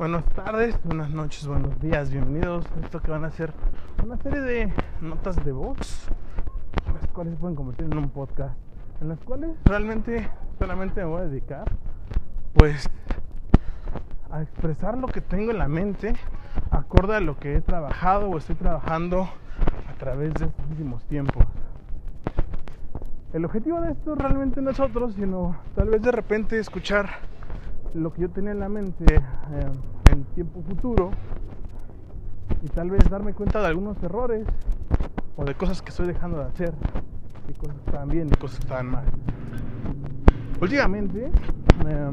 Buenas tardes, buenas noches, buenos días, bienvenidos a esto que van a ser una serie de notas de voz, las cuales se pueden convertir en un podcast, en las cuales realmente solamente me voy a dedicar pues a expresar lo que tengo en la mente acorde a lo que he trabajado o estoy trabajando a través de estos últimos tiempos. El objetivo de esto realmente no es otro, sino tal vez de repente escuchar lo que yo tenía en la mente eh, en tiempo futuro y tal vez darme cuenta de algunos errores o de cosas que estoy dejando de hacer, y cosas que estaban bien y cosas que estaban mal. Últimamente eh,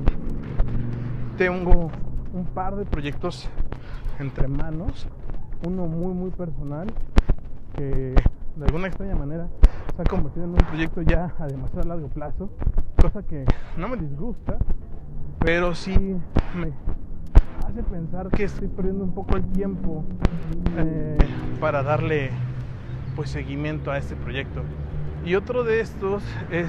tengo un par de proyectos entre manos, uno muy muy personal que de alguna extraña manera se ha convertido en un proyecto ya a demasiado largo plazo, cosa que no me disgusta, pero sí me hace pensar que estoy perdiendo un poco el tiempo eh, para darle pues seguimiento a este proyecto. Y otro de estos es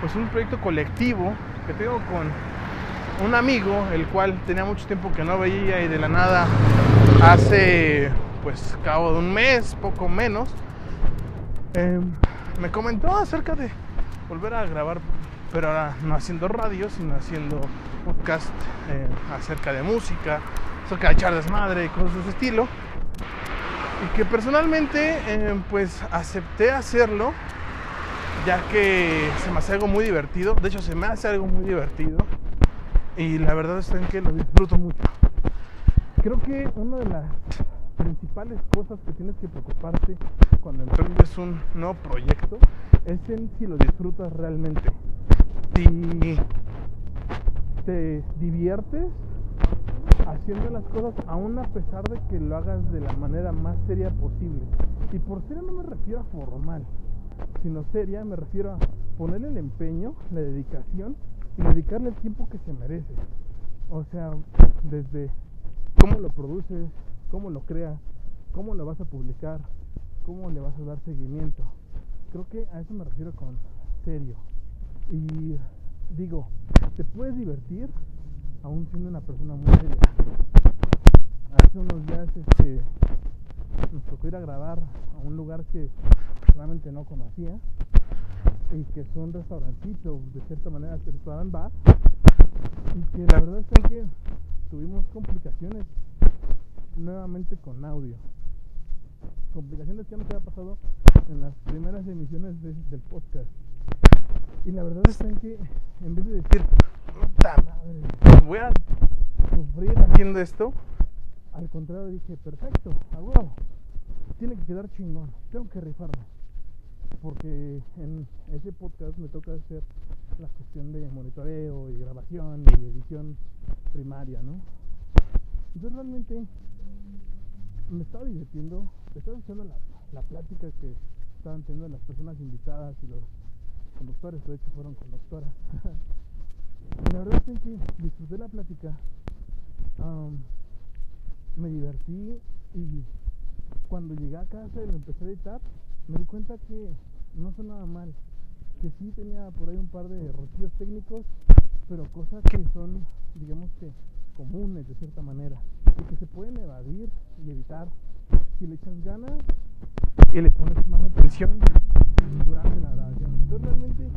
pues un proyecto colectivo que tengo con un amigo, el cual tenía mucho tiempo que no veía y de la nada hace pues cabo de un mes, poco menos, eh, me comentó acerca de volver a grabar, pero ahora no haciendo radio, sino haciendo podcast eh, acerca de música, acerca de echar desmadre y cosas de ese estilo. Y que personalmente eh, pues acepté hacerlo, ya que se me hace algo muy divertido. De hecho, se me hace algo muy divertido. Y la verdad es que lo disfruto mucho. Creo que una de las principales cosas que tienes que preocuparte cuando emprendes un nuevo proyecto es en si lo disfrutas realmente. Si te diviertes haciendo las cosas aún a pesar de que lo hagas de la manera más seria posible. Y por seria no me refiero a formal, sino seria me refiero a ponerle el empeño, la dedicación y dedicarle el tiempo que se merece. O sea, desde cómo lo produces, cómo lo creas, cómo lo vas a publicar, cómo le vas a dar seguimiento. Creo que a eso me refiero con serio. Y digo, te puedes divertir aún siendo una persona muy seria. Hace unos días este, nos tocó ir a grabar a un lugar que personalmente no conocía y que son restaurancitos, de cierta manera restaurant bar. Y que la verdad es que tuvimos complicaciones nuevamente con audio. Complicaciones que no te había pasado en las primeras emisiones del podcast y la verdad es que en vez de decir puta madre voy a sufrir haciendo esto. Al contrario dije perfecto a huevo. Tiene que quedar chingón tengo que rifarme porque en ese podcast me toca hacer la cuestión de monitoreo y grabación y edición primaria, ¿no? Entonces realmente me estaba divirtiendo, estaba escuchando la, la plática que estaban teniendo las personas invitadas y los conductores, de hecho fueron conductoras. la verdad es que disfruté la plática, me divertí y cuando llegué a casa y lo empecé a editar, me di cuenta que no sonaba mal, que sí tenía por ahí un par de errores técnicos, pero cosas que son, digamos que, comunes de cierta manera, y que se pueden evadir y evitar si le echas ganas y le pones más atención durante la grabación. Entonces realmente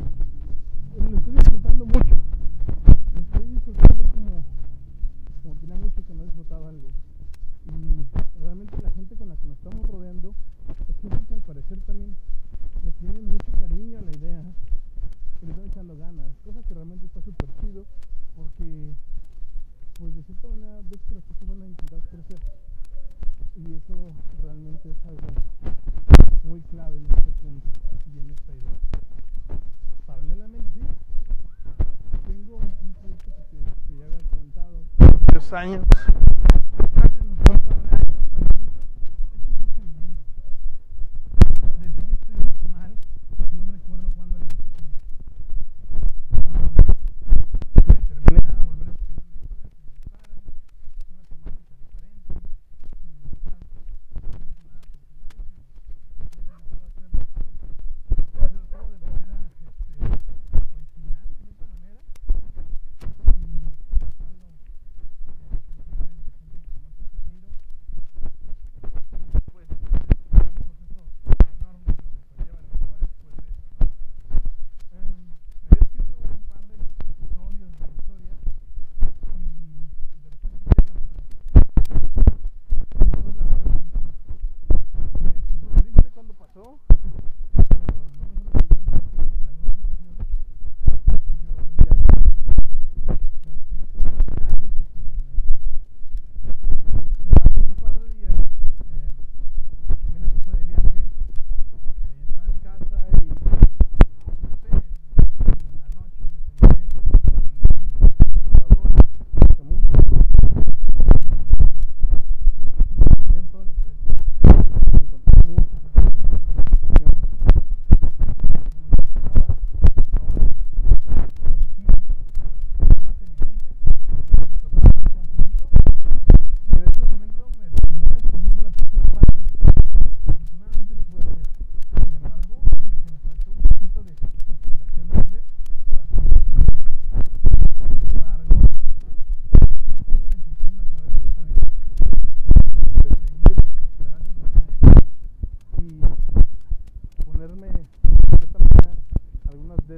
lo estoy disfrutando mucho, lo estoy disfrutando como, como tenía mucho que no disfrutaba algo. Y realmente la gente con la que nos estamos rodeando es gente que al parecer también me tiene mucho cariño a la idea y le están echando ganas, cosa que realmente está súper chido porque pues de cierta manera ves que las cosas van a intentar crecer y eso realmente es algo muy clave en este punto y en esta idea. Paralelamente tengo un proyecto que, que ya había comentado varios años